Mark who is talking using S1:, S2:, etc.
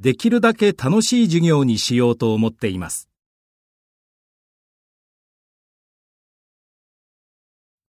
S1: できるだけ楽しい授業にしようと思っています。